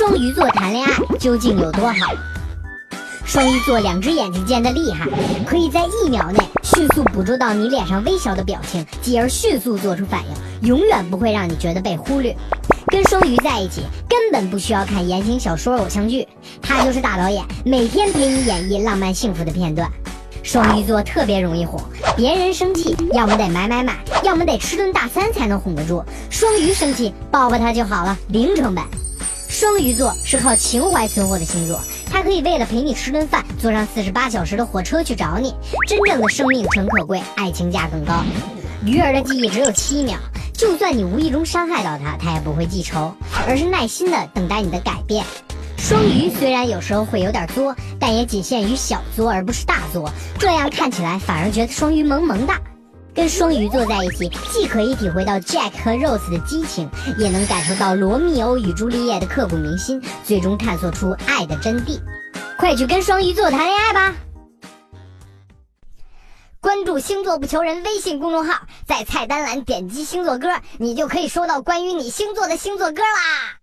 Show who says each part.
Speaker 1: 双鱼座谈恋爱究竟有多好？双鱼座两只眼睛尖的厉害，可以在一秒内迅速捕捉到你脸上微小的表情，继而迅速做出反应，永远不会让你觉得被忽略。跟双鱼在一起，根本不需要看言情小说、偶像剧，他就是大导演，每天陪你演绎浪漫幸福的片段。双鱼座特别容易哄，别人生气要么得买买买，要么得吃顿大餐才能哄得住。双鱼生气抱抱他就好了，零成本。双鱼座是靠情怀存活的星座，他可以为了陪你吃顿饭，坐上四十八小时的火车去找你。真正的生命诚可贵，爱情价更高。鱼儿的记忆只有七秒，就算你无意中伤害到他，他也不会记仇，而是耐心的等待你的改变。双鱼虽然有时候会有点作，但也仅限于小作，而不是大作。这样看起来反而觉得双鱼萌萌哒。跟双鱼座在一起，既可以体会到 Jack 和 Rose 的激情，也能感受到罗密欧与朱丽叶的刻骨铭心，最终探索出爱的真谛。快去跟双鱼座谈恋爱吧！关注“星座不求人”微信公众号，在菜单栏点击星座歌，你就可以收到关于你星座的星座歌啦。